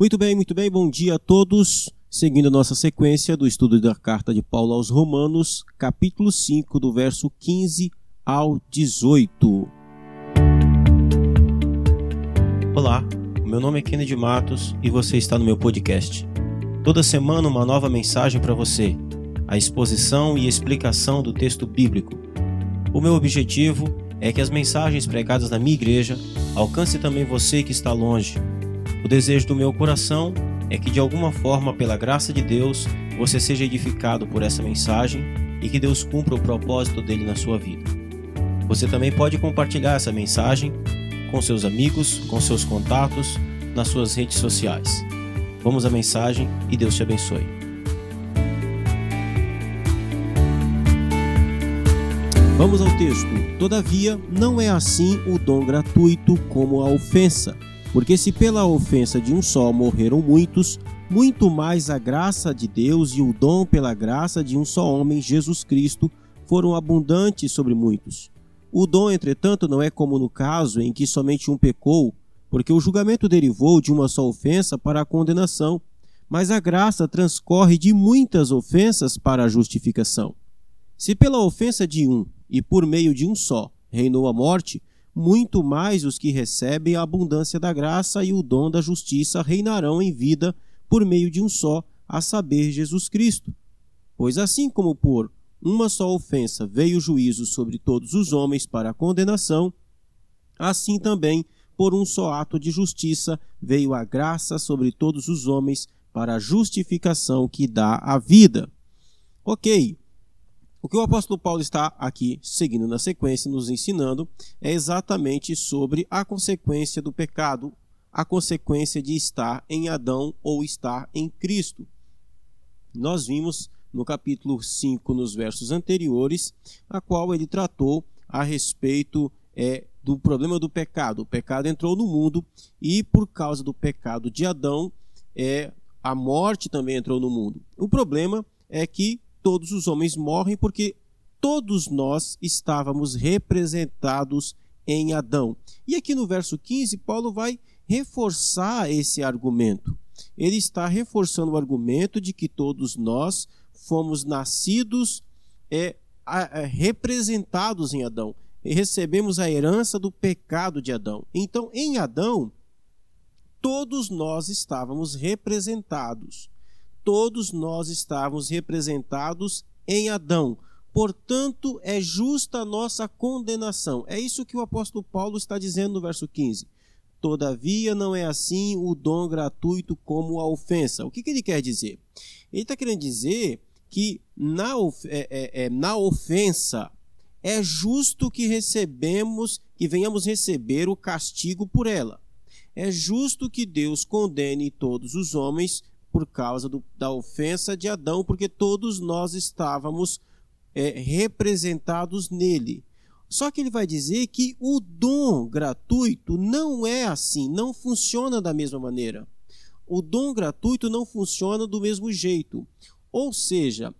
Muito bem, muito bem, bom dia a todos. Seguindo nossa sequência do estudo da carta de Paulo aos Romanos, capítulo 5, do verso 15 ao 18. Olá, meu nome é Kennedy Matos e você está no meu podcast. Toda semana uma nova mensagem para você, a exposição e explicação do texto bíblico. O meu objetivo é que as mensagens pregadas na minha igreja alcancem também você que está longe o desejo do meu coração é que, de alguma forma, pela graça de Deus, você seja edificado por essa mensagem e que Deus cumpra o propósito dele na sua vida. Você também pode compartilhar essa mensagem com seus amigos, com seus contatos, nas suas redes sociais. Vamos à mensagem e Deus te abençoe. Vamos ao texto. Todavia, não é assim o dom gratuito como a ofensa. Porque se pela ofensa de um só morreram muitos, muito mais a graça de Deus e o dom pela graça de um só homem, Jesus Cristo, foram abundantes sobre muitos. O dom, entretanto, não é como no caso em que somente um pecou, porque o julgamento derivou de uma só ofensa para a condenação, mas a graça transcorre de muitas ofensas para a justificação. Se pela ofensa de um e por meio de um só reinou a morte, muito mais os que recebem a abundância da graça e o dom da justiça reinarão em vida por meio de um só, a saber, Jesus Cristo. Pois assim como por uma só ofensa veio o juízo sobre todos os homens para a condenação, assim também por um só ato de justiça veio a graça sobre todos os homens para a justificação que dá a vida. Ok, o que o apóstolo Paulo está aqui, seguindo na sequência, nos ensinando, é exatamente sobre a consequência do pecado, a consequência de estar em Adão ou estar em Cristo. Nós vimos no capítulo 5, nos versos anteriores, a qual ele tratou a respeito é, do problema do pecado. O pecado entrou no mundo e, por causa do pecado de Adão, é, a morte também entrou no mundo. O problema é que todos os homens morrem porque todos nós estávamos representados em Adão. E aqui no verso 15, Paulo vai reforçar esse argumento. Ele está reforçando o argumento de que todos nós fomos nascidos é, é, representados em Adão. E recebemos a herança do pecado de Adão. Então, em Adão, todos nós estávamos representados todos nós estávamos representados em Adão. Portanto, é justa a nossa condenação. É isso que o apóstolo Paulo está dizendo no verso 15. Todavia, não é assim o dom gratuito como a ofensa. O que, que ele quer dizer? Ele está querendo dizer que na, é, é, é, na ofensa é justo que recebemos, que venhamos receber o castigo por ela. É justo que Deus condene todos os homens por causa do, da ofensa de Adão, porque todos nós estávamos é, representados nele. Só que ele vai dizer que o dom gratuito não é assim, não funciona da mesma maneira. O dom gratuito não funciona do mesmo jeito. Ou seja,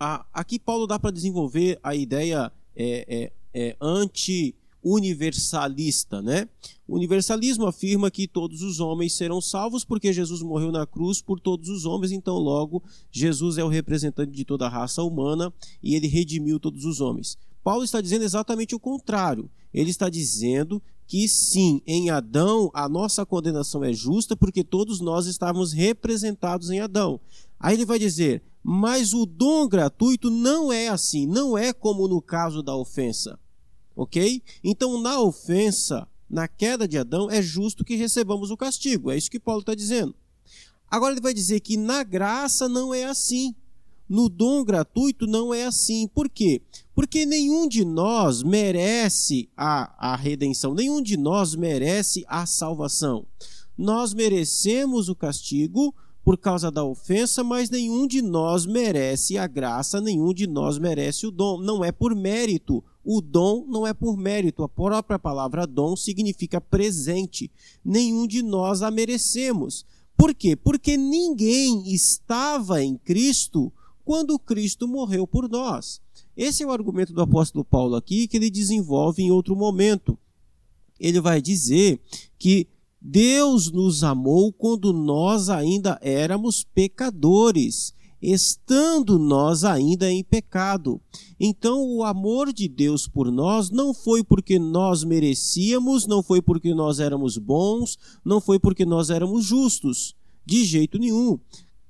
a, aqui Paulo dá para desenvolver a ideia é, é, é anti universalista, né? O universalismo afirma que todos os homens serão salvos porque Jesus morreu na cruz por todos os homens, então logo Jesus é o representante de toda a raça humana e ele redimiu todos os homens. Paulo está dizendo exatamente o contrário. Ele está dizendo que sim, em Adão a nossa condenação é justa porque todos nós estávamos representados em Adão. Aí ele vai dizer: "Mas o dom gratuito não é assim, não é como no caso da ofensa. Ok? Então, na ofensa, na queda de Adão, é justo que recebamos o castigo. É isso que Paulo está dizendo. Agora ele vai dizer que na graça não é assim. No dom gratuito não é assim. Por quê? Porque nenhum de nós merece a, a redenção, nenhum de nós merece a salvação. Nós merecemos o castigo por causa da ofensa, mas nenhum de nós merece a graça, nenhum de nós merece o dom. Não é por mérito. O dom não é por mérito. A própria palavra dom significa presente. Nenhum de nós a merecemos. Por quê? Porque ninguém estava em Cristo quando Cristo morreu por nós. Esse é o argumento do apóstolo Paulo aqui que ele desenvolve em outro momento. Ele vai dizer que Deus nos amou quando nós ainda éramos pecadores, estando nós ainda em pecado. Então, o amor de Deus por nós não foi porque nós merecíamos, não foi porque nós éramos bons, não foi porque nós éramos justos, de jeito nenhum.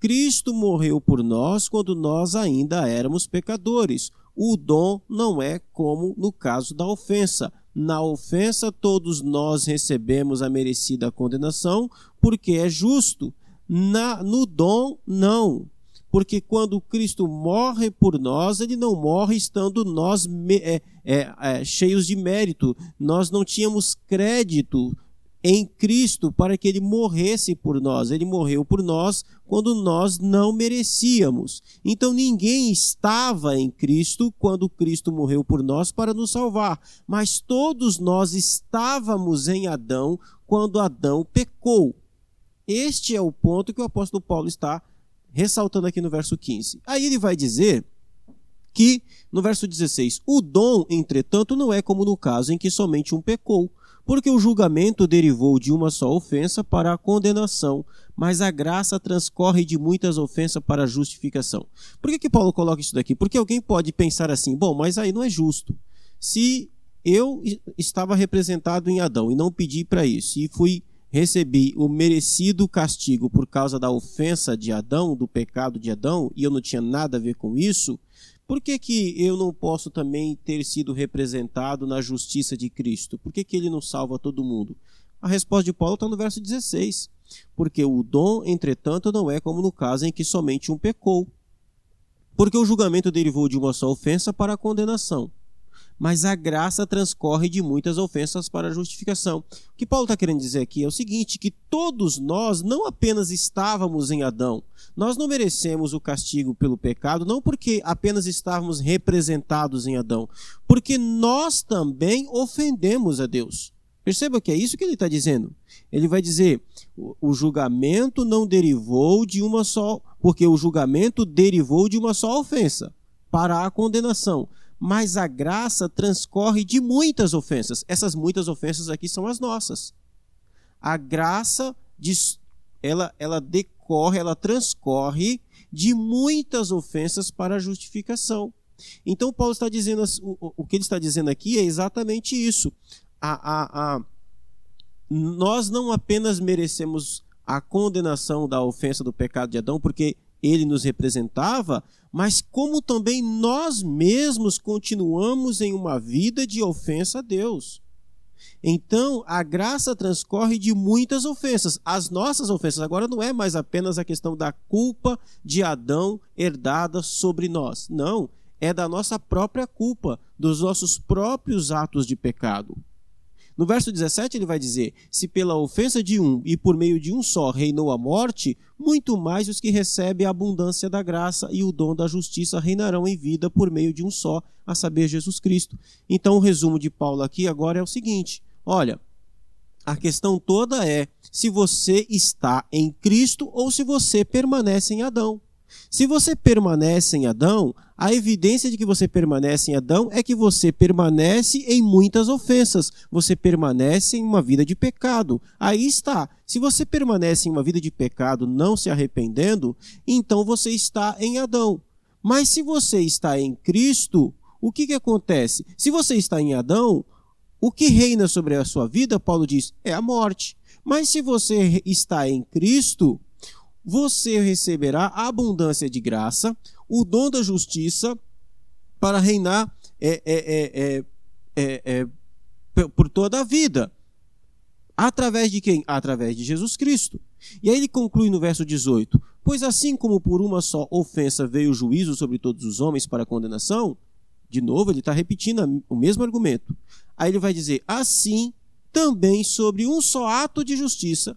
Cristo morreu por nós quando nós ainda éramos pecadores. O dom não é como no caso da ofensa. Na ofensa, todos nós recebemos a merecida condenação, porque é justo. Na, no dom, não. Porque quando Cristo morre por nós, ele não morre estando nós é, é, é, cheios de mérito. Nós não tínhamos crédito em Cristo para que ele morresse por nós. Ele morreu por nós quando nós não merecíamos. Então ninguém estava em Cristo quando Cristo morreu por nós para nos salvar, mas todos nós estávamos em Adão quando Adão pecou. Este é o ponto que o apóstolo Paulo está ressaltando aqui no verso 15. Aí ele vai dizer que, no verso 16, o dom, entretanto, não é como no caso em que somente um pecou porque o julgamento derivou de uma só ofensa para a condenação, mas a graça transcorre de muitas ofensas para a justificação. Por que, que Paulo coloca isso daqui? Porque alguém pode pensar assim: bom, mas aí não é justo. Se eu estava representado em Adão e não pedi para isso, e fui recebi o merecido castigo por causa da ofensa de Adão, do pecado de Adão, e eu não tinha nada a ver com isso, por que, que eu não posso também ter sido representado na justiça de Cristo? Por que, que ele não salva todo mundo? A resposta de Paulo está no verso 16. Porque o dom, entretanto, não é como no caso em que somente um pecou. Porque o julgamento derivou de uma só ofensa para a condenação mas a graça transcorre de muitas ofensas para a justificação. O que Paulo está querendo dizer aqui é o seguinte: que todos nós não apenas estávamos em Adão, nós não merecemos o castigo pelo pecado, não porque apenas estávamos representados em Adão, porque nós também ofendemos a Deus. Perceba que é isso que ele está dizendo. Ele vai dizer: o julgamento não derivou de uma só, porque o julgamento derivou de uma só ofensa para a condenação mas a graça transcorre de muitas ofensas. Essas muitas ofensas aqui são as nossas. A graça ela, ela decorre, ela transcorre de muitas ofensas para a justificação. Então Paulo está dizendo o, que ele está dizendo aqui é exatamente isso. A, a, a, nós não apenas merecemos a condenação da ofensa do pecado de Adão, porque ele nos representava, mas como também nós mesmos continuamos em uma vida de ofensa a Deus. Então, a graça transcorre de muitas ofensas. As nossas ofensas agora não é mais apenas a questão da culpa de Adão herdada sobre nós. Não, é da nossa própria culpa, dos nossos próprios atos de pecado. No verso 17 ele vai dizer: Se pela ofensa de um e por meio de um só reinou a morte, muito mais os que recebem a abundância da graça e o dom da justiça reinarão em vida por meio de um só, a saber, Jesus Cristo. Então o resumo de Paulo aqui agora é o seguinte: olha, a questão toda é se você está em Cristo ou se você permanece em Adão. Se você permanece em Adão, a evidência de que você permanece em Adão é que você permanece em muitas ofensas, você permanece em uma vida de pecado. Aí está. Se você permanece em uma vida de pecado não se arrependendo, então você está em Adão. Mas se você está em Cristo, o que, que acontece? Se você está em Adão, o que reina sobre a sua vida, Paulo diz, é a morte. Mas se você está em Cristo, você receberá abundância de graça, o dom da justiça para reinar é, é, é, por toda a vida. Através de quem? Através de Jesus Cristo. E aí ele conclui no verso 18: Pois assim como por uma só ofensa veio o juízo sobre todos os homens para condenação, de novo ele está repetindo o mesmo argumento. Aí ele vai dizer: Assim também sobre um só ato de justiça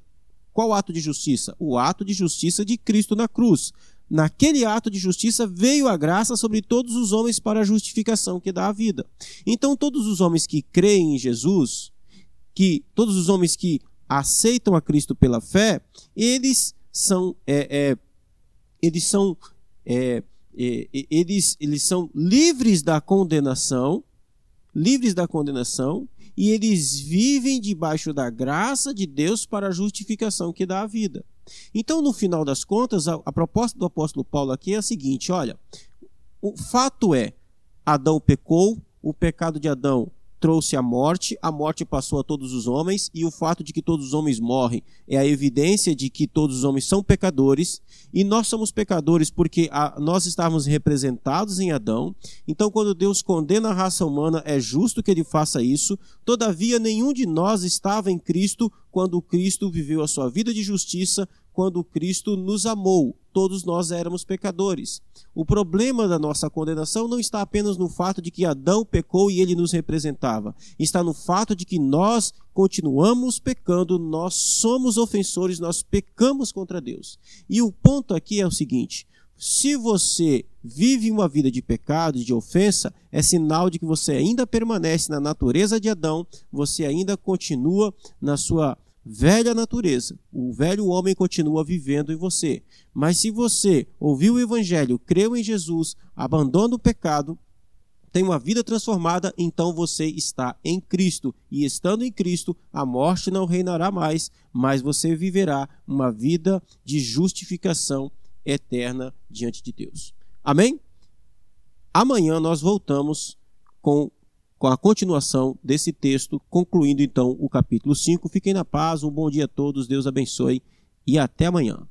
qual ato de justiça? O ato de justiça de Cristo na cruz. Naquele ato de justiça veio a graça sobre todos os homens para a justificação que dá a vida. Então, todos os homens que creem em Jesus, que todos os homens que aceitam a Cristo pela fé, eles são, é, é, eles são, é, é eles, eles são livres da condenação, livres da condenação e eles vivem debaixo da graça de Deus para a justificação que dá a vida. Então, no final das contas, a, a proposta do apóstolo Paulo aqui é a seguinte: olha, o fato é, Adão pecou, o pecado de Adão trouxe a morte, a morte passou a todos os homens, e o fato de que todos os homens morrem é a evidência de que todos os homens são pecadores, e nós somos pecadores porque a, nós estávamos representados em Adão. Então, quando Deus condena a raça humana, é justo que ele faça isso. Todavia, nenhum de nós estava em Cristo quando Cristo viveu a sua vida de justiça, quando Cristo nos amou. Todos nós éramos pecadores. O problema da nossa condenação não está apenas no fato de que Adão pecou e ele nos representava. Está no fato de que nós continuamos pecando, nós somos ofensores, nós pecamos contra Deus. E o ponto aqui é o seguinte: se você vive uma vida de pecado, de ofensa, é sinal de que você ainda permanece na natureza de Adão, você ainda continua na sua velha natureza. O velho homem continua vivendo em você. Mas se você ouviu o evangelho, creu em Jesus, abandona o pecado, tem uma vida transformada, então você está em Cristo. E estando em Cristo, a morte não reinará mais, mas você viverá uma vida de justificação eterna diante de Deus. Amém? Amanhã nós voltamos com com a continuação desse texto, concluindo então o capítulo 5. Fiquem na paz, um bom dia a todos, Deus abençoe e até amanhã.